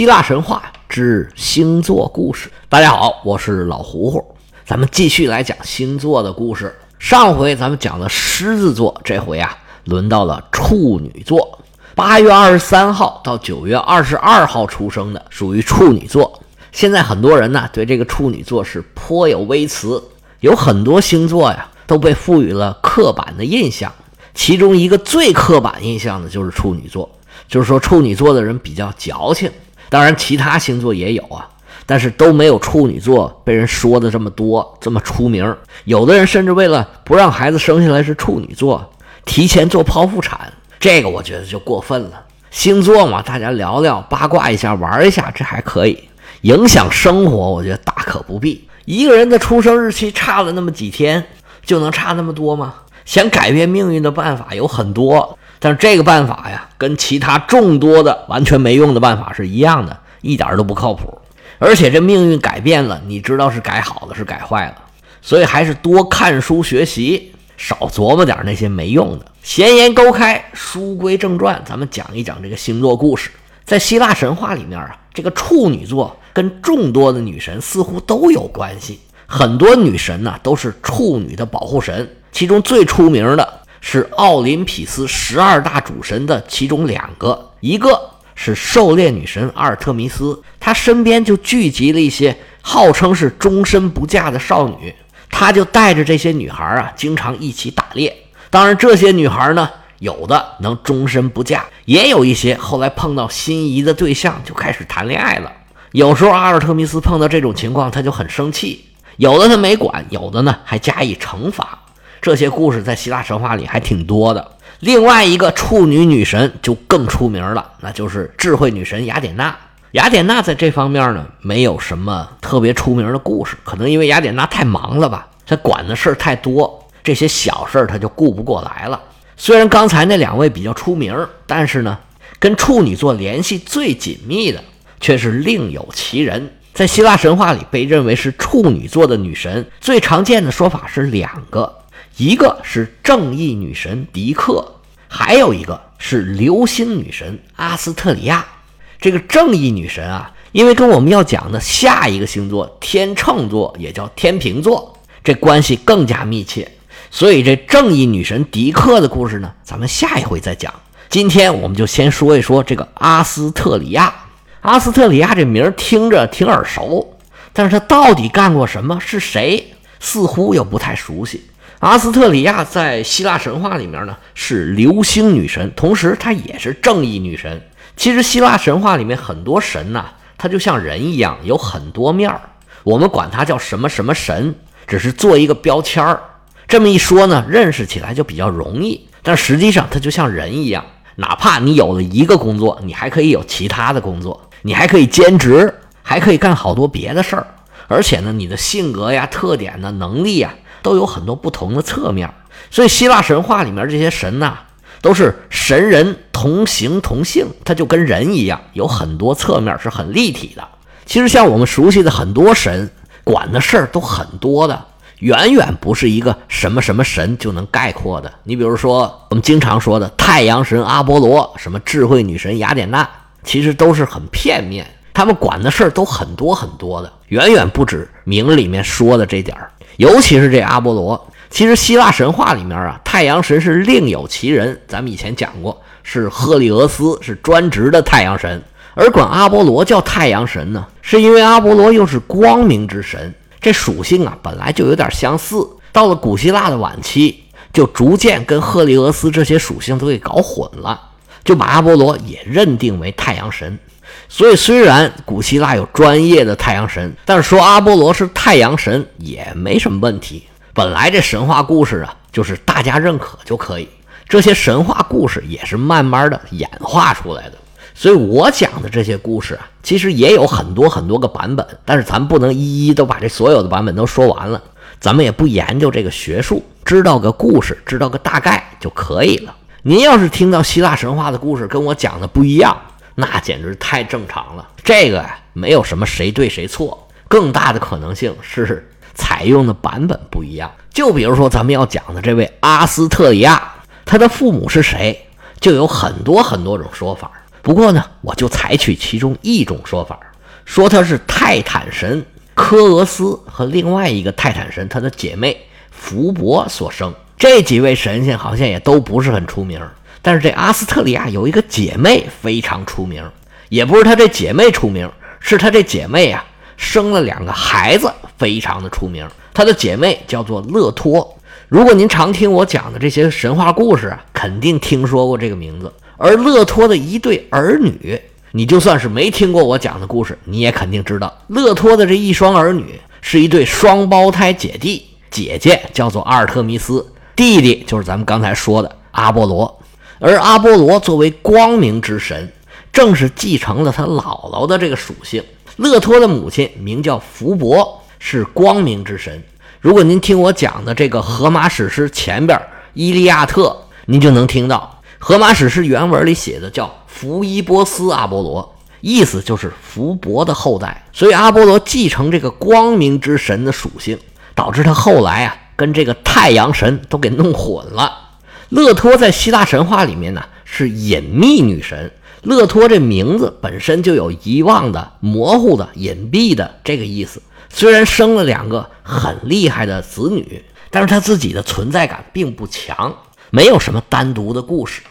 希腊神话之星座故事。大家好，我是老胡胡，咱们继续来讲星座的故事。上回咱们讲了狮子座，这回啊，轮到了处女座。八月二十三号到九月二十二号出生的，属于处女座。现在很多人呢，对这个处女座是颇有微词，有很多星座呀，都被赋予了刻板的印象。其中一个最刻板印象的就是处女座，就是说处女座的人比较矫情。当然，其他星座也有啊，但是都没有处女座被人说的这么多，这么出名。有的人甚至为了不让孩子生下来是处女座，提前做剖腹产，这个我觉得就过分了。星座嘛，大家聊聊八卦一下，玩一下，这还可以。影响生活，我觉得大可不必。一个人的出生日期差了那么几天，就能差那么多吗？想改变命运的办法有很多，但是这个办法呀，跟其他众多的完全没用的办法是一样的，一点都不靠谱。而且这命运改变了，你知道是改好了是改坏了，所以还是多看书学习，少琢磨点那些没用的。闲言勾开，书归正传，咱们讲一讲这个星座故事。在希腊神话里面啊，这个处女座跟众多的女神似乎都有关系，很多女神呢都是处女的保护神。其中最出名的是奥林匹斯十二大主神的其中两个，一个是狩猎女神阿尔特弥斯，她身边就聚集了一些号称是终身不嫁的少女，她就带着这些女孩啊，经常一起打猎。当然，这些女孩呢，有的能终身不嫁，也有一些后来碰到心仪的对象就开始谈恋爱了。有时候阿尔特弥斯碰到这种情况，他就很生气，有的他没管，有的呢还加以惩罚。这些故事在希腊神话里还挺多的。另外一个处女女神就更出名了，那就是智慧女神雅典娜。雅典娜在这方面呢，没有什么特别出名的故事，可能因为雅典娜太忙了吧，她管的事儿太多，这些小事儿她就顾不过来了。虽然刚才那两位比较出名，但是呢，跟处女座联系最紧密的却是另有其人。在希腊神话里，被认为是处女座的女神，最常见的说法是两个。一个是正义女神狄克，还有一个是流星女神阿斯特里亚。这个正义女神啊，因为跟我们要讲的下一个星座天秤座，也叫天平座，这关系更加密切，所以这正义女神狄克的故事呢，咱们下一回再讲。今天我们就先说一说这个阿斯特里亚。阿斯特里亚这名听着挺耳熟，但是她到底干过什么？是谁？似乎又不太熟悉。阿斯特里亚在希腊神话里面呢是流星女神，同时她也是正义女神。其实希腊神话里面很多神呐，她就像人一样，有很多面儿。我们管她叫什么什么神，只是做一个标签儿。这么一说呢，认识起来就比较容易。但实际上，她就像人一样，哪怕你有了一个工作，你还可以有其他的工作，你还可以兼职，还可以干好多别的事儿。而且呢，你的性格呀、特点呢、能力呀。都有很多不同的侧面，所以希腊神话里面这些神呐，都是神人同形同性，他就跟人一样，有很多侧面是很立体的。其实像我们熟悉的很多神，管的事儿都很多的，远远不是一个什么什么神就能概括的。你比如说我们经常说的太阳神阿波罗，什么智慧女神雅典娜，其实都是很片面，他们管的事儿都很多很多的，远远不止名里面说的这点儿。尤其是这阿波罗，其实希腊神话里面啊，太阳神是另有其人。咱们以前讲过，是赫利俄斯，是专职的太阳神。而管阿波罗叫太阳神呢，是因为阿波罗又是光明之神，这属性啊本来就有点相似。到了古希腊的晚期，就逐渐跟赫利俄斯这些属性都给搞混了，就把阿波罗也认定为太阳神。所以，虽然古希腊有专业的太阳神，但是说阿波罗是太阳神也没什么问题。本来这神话故事啊，就是大家认可就可以。这些神话故事也是慢慢的演化出来的。所以我讲的这些故事啊，其实也有很多很多个版本，但是咱不能一一都把这所有的版本都说完了。咱们也不研究这个学术，知道个故事，知道个大概就可以了。您要是听到希腊神话的故事跟我讲的不一样，那简直太正常了，这个呀没有什么谁对谁错，更大的可能性是采用的版本不一样。就比如说咱们要讲的这位阿斯特里亚，他的父母是谁，就有很多很多种说法。不过呢，我就采取其中一种说法，说他是泰坦神科俄斯和另外一个泰坦神他的姐妹福伯所生。这几位神仙好像也都不是很出名，但是这阿斯特里亚有一个姐妹非常出名，也不是她这姐妹出名，是她这姐妹啊生了两个孩子，非常的出名。她的姐妹叫做勒托。如果您常听我讲的这些神话故事啊，肯定听说过这个名字。而勒托的一对儿女，你就算是没听过我讲的故事，你也肯定知道，勒托的这一双儿女是一对双胞胎姐弟，姐姐叫做阿尔特弥斯。弟弟就是咱们刚才说的阿波罗，而阿波罗作为光明之神，正是继承了他姥姥的这个属性。勒托的母亲名叫福伯，是光明之神。如果您听我讲的这个荷马史诗前边《伊利亚特》，您就能听到荷马史诗原文里写的叫福伊波斯阿波罗，意思就是福伯的后代。所以阿波罗继承这个光明之神的属性，导致他后来啊。跟这个太阳神都给弄混了。勒托在希腊神话里面呢是隐秘女神。勒托这名字本身就有遗忘的、模糊的、隐蔽的这个意思。虽然生了两个很厉害的子女，但是他自己的存在感并不强，没有什么单独的故事。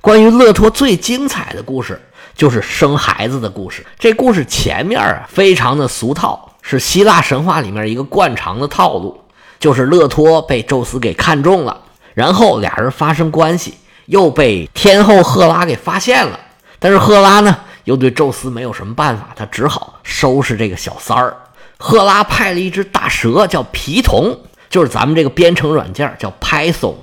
关于勒托最精彩的故事就是生孩子的故事。这故事前面啊非常的俗套，是希腊神话里面一个惯常的套路。就是勒托被宙斯给看中了，然后俩人发生关系，又被天后赫拉给发现了。但是赫拉呢，又对宙斯没有什么办法，他只好收拾这个小三儿。赫拉派了一只大蛇，叫皮童，就是咱们这个编程软件叫 Python，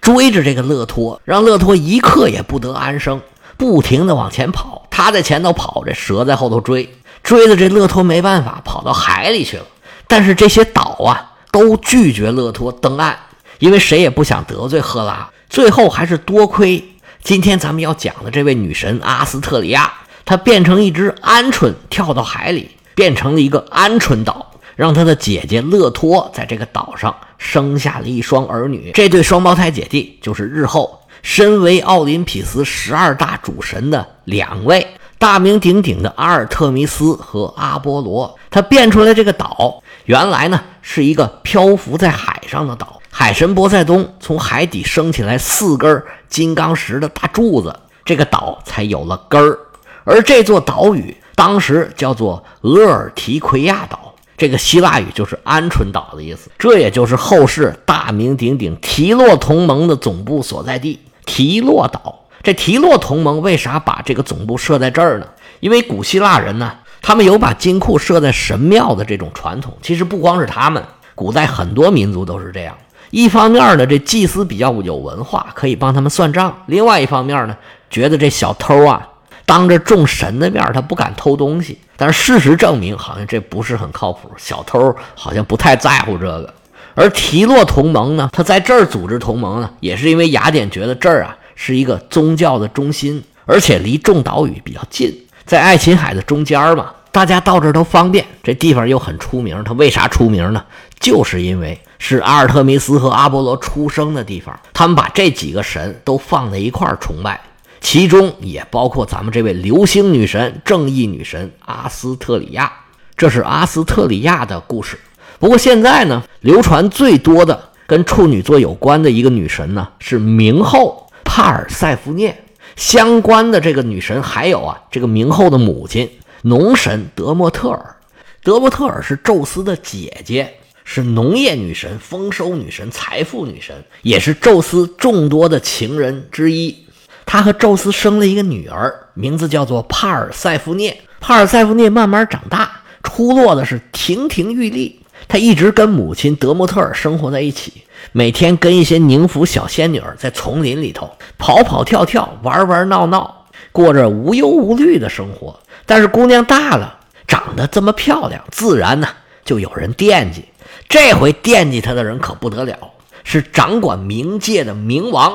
追着这个勒托，让勒托一刻也不得安生，不停的往前跑。他在前头跑，这蛇在后头追，追的这勒托没办法，跑到海里去了。但是这些岛啊。都拒绝勒托登岸，因为谁也不想得罪赫拉。最后还是多亏今天咱们要讲的这位女神阿斯特里亚，她变成一只鹌鹑跳到海里，变成了一个鹌鹑岛，让她的姐姐勒托在这个岛上生下了一双儿女。这对双胞胎姐弟就是日后身为奥林匹斯十二大主神的两位大名鼎鼎的阿尔特弥斯和阿波罗。他变出来这个岛，原来呢。是一个漂浮在海上的岛，海神波塞冬从海底升起来四根金刚石的大柱子，这个岛才有了根儿。而这座岛屿当时叫做俄尔提奎亚岛，这个希腊语就是鹌鹑岛的意思。这也就是后世大名鼎鼎提洛同盟的总部所在地——提洛岛。这提洛同盟为啥把这个总部设在这儿呢？因为古希腊人呢。他们有把金库设在神庙的这种传统，其实不光是他们，古代很多民族都是这样。一方面呢，这祭司比较有文化，可以帮他们算账；另外一方面呢，觉得这小偷啊，当着众神的面他不敢偷东西。但是事实证明，好像这不是很靠谱，小偷好像不太在乎这个。而提洛同盟呢，他在这儿组织同盟呢，也是因为雅典觉得这儿啊是一个宗教的中心，而且离众岛屿比较近。在爱琴海的中间嘛，大家到这儿都方便。这地方又很出名，它为啥出名呢？就是因为是阿尔特弥斯和阿波罗出生的地方。他们把这几个神都放在一块儿崇拜，其中也包括咱们这位流星女神、正义女神阿斯特里亚。这是阿斯特里亚的故事。不过现在呢，流传最多的跟处女座有关的一个女神呢，是冥后帕尔塞福涅。相关的这个女神还有啊，这个冥后的母亲农神德莫特尔。德莫特尔是宙斯的姐姐，是农业女神、丰收女神、财富女神，也是宙斯众多的情人之一。她和宙斯生了一个女儿，名字叫做帕尔塞夫涅。帕尔塞夫涅慢慢长大，出落的是亭亭玉立。她一直跟母亲德莫特尔生活在一起。每天跟一些宁芙小仙女在丛林里头跑跑跳跳、玩玩闹闹，过着无忧无虑的生活。但是姑娘大了，长得这么漂亮，自然呢就有人惦记。这回惦记她的人可不得了，是掌管冥界的冥王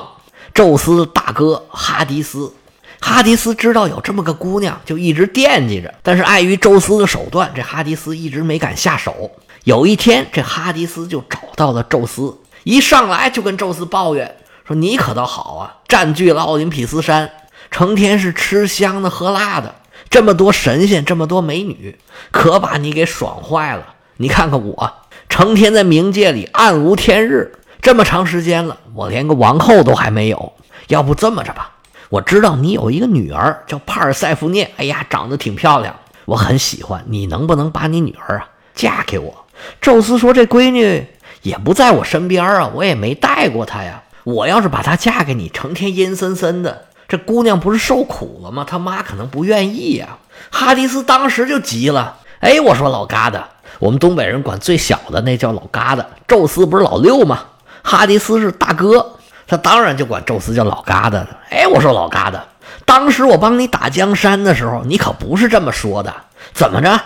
宙斯大哥哈迪斯。哈迪斯知道有这么个姑娘，就一直惦记着。但是碍于宙斯的手段，这哈迪斯一直没敢下手。有一天，这哈迪斯就找到了宙斯。一上来就跟宙斯抱怨说：“你可倒好啊，占据了奥林匹斯山，成天是吃香的喝辣的，这么多神仙，这么多美女，可把你给爽坏了。你看看我，成天在冥界里暗无天日，这么长时间了，我连个王后都还没有。要不这么着吧，我知道你有一个女儿叫帕尔塞福涅，哎呀，长得挺漂亮，我很喜欢。你能不能把你女儿啊嫁给我？宙斯说：“这闺女也不在我身边啊，我也没带过她呀。我要是把她嫁给你，成天阴森森的。”这姑娘不是受苦了吗？他妈可能不愿意呀。哈迪斯当时就急了。哎，我说老疙瘩，我们东北人管最小的那叫老疙瘩。宙斯不是老六吗？哈迪斯是大哥，他当然就管宙斯叫老疙瘩了。哎，我说老疙瘩，当时我帮你打江山的时候，你可不是这么说的。怎么着？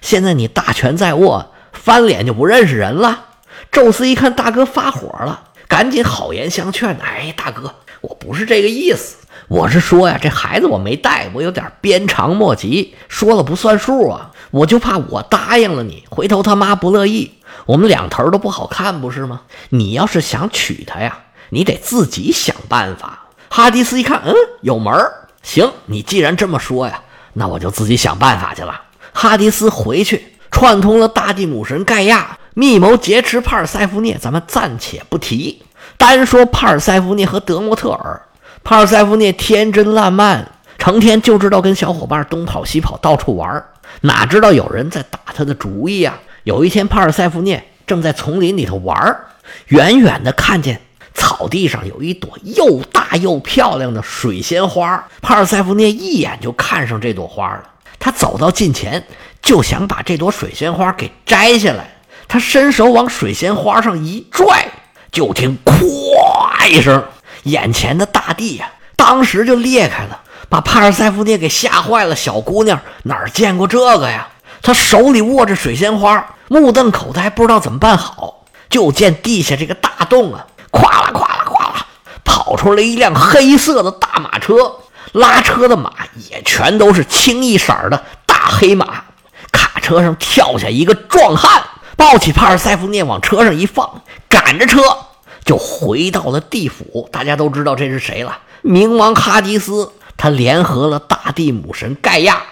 现在你大权在握，翻脸就不认识人了？宙斯一看大哥发火了，赶紧好言相劝。哎，大哥，我不是这个意思。我是说呀，这孩子我没带，我有点鞭长莫及，说了不算数啊！我就怕我答应了你，回头他妈不乐意，我们两头都不好看，不是吗？你要是想娶她呀，你得自己想办法。哈迪斯一看，嗯，有门儿，行，你既然这么说呀，那我就自己想办法去了。哈迪斯回去串通了大地母神盖亚，密谋劫持帕尔塞福涅，咱们暂且不提，单说帕尔塞福涅和德莫特尔。帕尔塞福涅天真烂漫，成天就知道跟小伙伴东跑西跑，到处玩哪知道有人在打他的主意呀？有一天，帕尔塞福涅正在丛林里头玩远远的看见草地上有一朵又大又漂亮的水仙花。帕尔塞福涅一眼就看上这朵花了，他走到近前，就想把这朵水仙花给摘下来。他伸手往水仙花上一拽，就听“咵”一声。眼前的大地呀，当时就裂开了，把帕尔塞夫涅给吓坏了。小姑娘哪儿见过这个呀？她手里握着水仙花，目瞪口呆，不知道怎么办好。就见地下这个大洞啊，咵啦咵啦咵啦，跑出来一辆黑色的大马车，拉车的马也全都是清一色的大黑马。卡车上跳下一个壮汉，抱起帕尔塞夫涅往车上一放，赶着车。就回到了地府，大家都知道这是谁了？冥王哈迪斯，他联合了大地母神盖亚，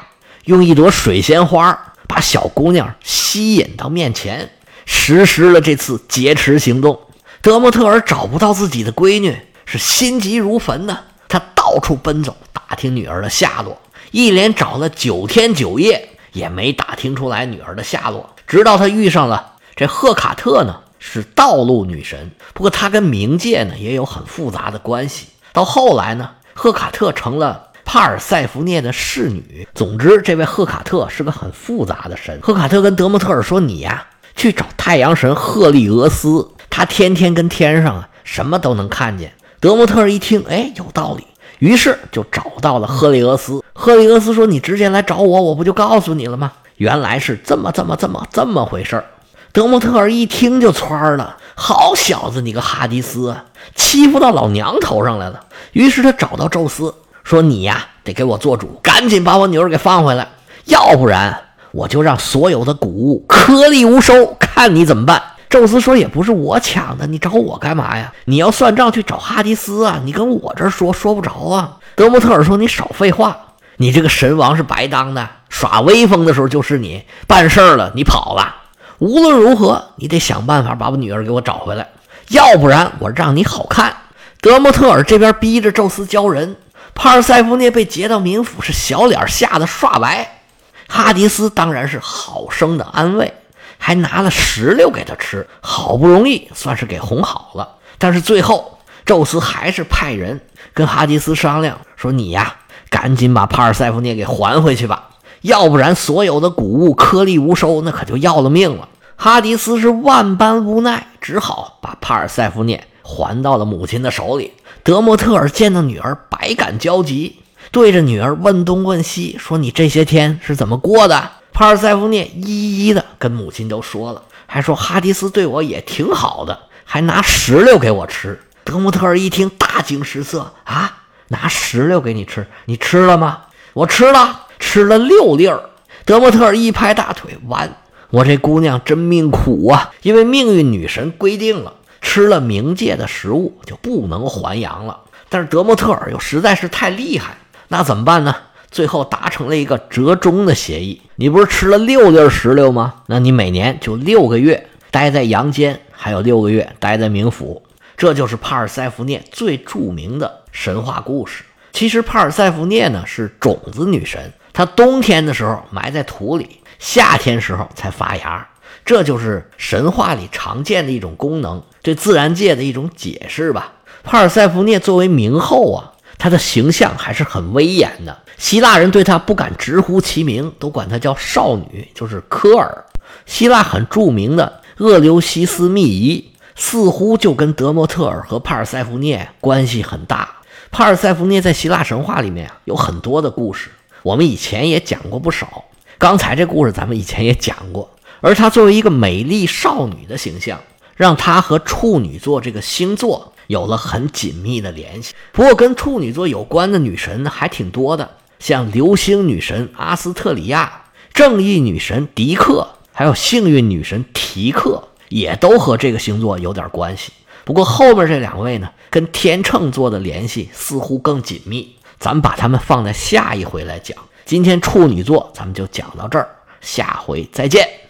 用一朵水仙花把小姑娘吸引到面前，实施了这次劫持行动。德莫特尔找不到自己的闺女，是心急如焚呢。他到处奔走，打听女儿的下落，一连找了九天九夜，也没打听出来女儿的下落。直到他遇上了这赫卡特呢。是道路女神，不过她跟冥界呢也有很复杂的关系。到后来呢，赫卡特成了帕尔塞福涅的侍女。总之，这位赫卡特是个很复杂的神。赫卡特跟德莫特尔说：“你呀，去找太阳神赫利俄斯，他天天跟天上啊什么都能看见。”德莫特尔一听，哎，有道理，于是就找到了赫利俄斯。赫利俄斯说：“你直接来找我，我不就告诉你了吗？原来是这么这么这么这么回事儿。”德莫特尔一听就窜了，好小子，你个哈迪斯，欺负到老娘头上来了。于是他找到宙斯，说：“你呀，得给我做主，赶紧把我女儿给放回来，要不然我就让所有的谷物颗粒无收，看你怎么办。”宙斯说：“也不是我抢的，你找我干嘛呀？你要算账去找哈迪斯啊，你跟我这说说不着啊。”德莫特尔说：“你少废话，你这个神王是白当的，耍威风的时候就是你，办事儿了你跑了。”无论如何，你得想办法把我女儿给我找回来，要不然我让你好看。德莫特尔这边逼着宙斯交人，帕尔塞福涅被劫到冥府，是小脸吓得刷白。哈迪斯当然是好生的安慰，还拿了石榴给他吃，好不容易算是给哄好了。但是最后，宙斯还是派人跟哈迪斯商量说：“你呀，赶紧把帕尔塞福涅给还回去吧。”要不然，所有的谷物颗粒无收，那可就要了命了。哈迪斯是万般无奈，只好把帕尔塞夫涅还到了母亲的手里。德莫特尔见到女儿，百感交集，对着女儿问东问西，说：“你这些天是怎么过的？”帕尔塞夫涅一一的跟母亲都说了，还说哈迪斯对我也挺好的，还拿石榴给我吃。德莫特尔一听，大惊失色：“啊，拿石榴给你吃？你吃了吗？”“我吃了。”吃了六粒儿，德莫特一拍大腿，完！我这姑娘真命苦啊！因为命运女神规定了，吃了冥界的食物就不能还阳了。但是德莫特尔又实在是太厉害，那怎么办呢？最后达成了一个折中的协议。你不是吃了六粒石榴吗？那你每年就六个月待在阳间，还有六个月待在冥府。这就是帕尔塞福涅最著名的神话故事。其实帕尔塞福涅呢是种子女神，她冬天的时候埋在土里，夏天时候才发芽。这就是神话里常见的一种功能，对自然界的一种解释吧。帕尔塞福涅作为冥后啊。她的形象还是很威严的，希腊人对她不敢直呼其名，都管她叫少女，就是科尔。希腊很著名的厄琉西斯密仪，似乎就跟德莫特尔和帕尔塞福涅关系很大。帕尔塞福涅在希腊神话里面有很多的故事，我们以前也讲过不少。刚才这故事咱们以前也讲过，而她作为一个美丽少女的形象，让她和处女座这个星座。有了很紧密的联系。不过，跟处女座有关的女神还挺多的，像流星女神阿斯特里亚、正义女神狄克，还有幸运女神提克，也都和这个星座有点关系。不过后面这两位呢，跟天秤座的联系似乎更紧密。咱们把它们放在下一回来讲。今天处女座咱们就讲到这儿，下回再见。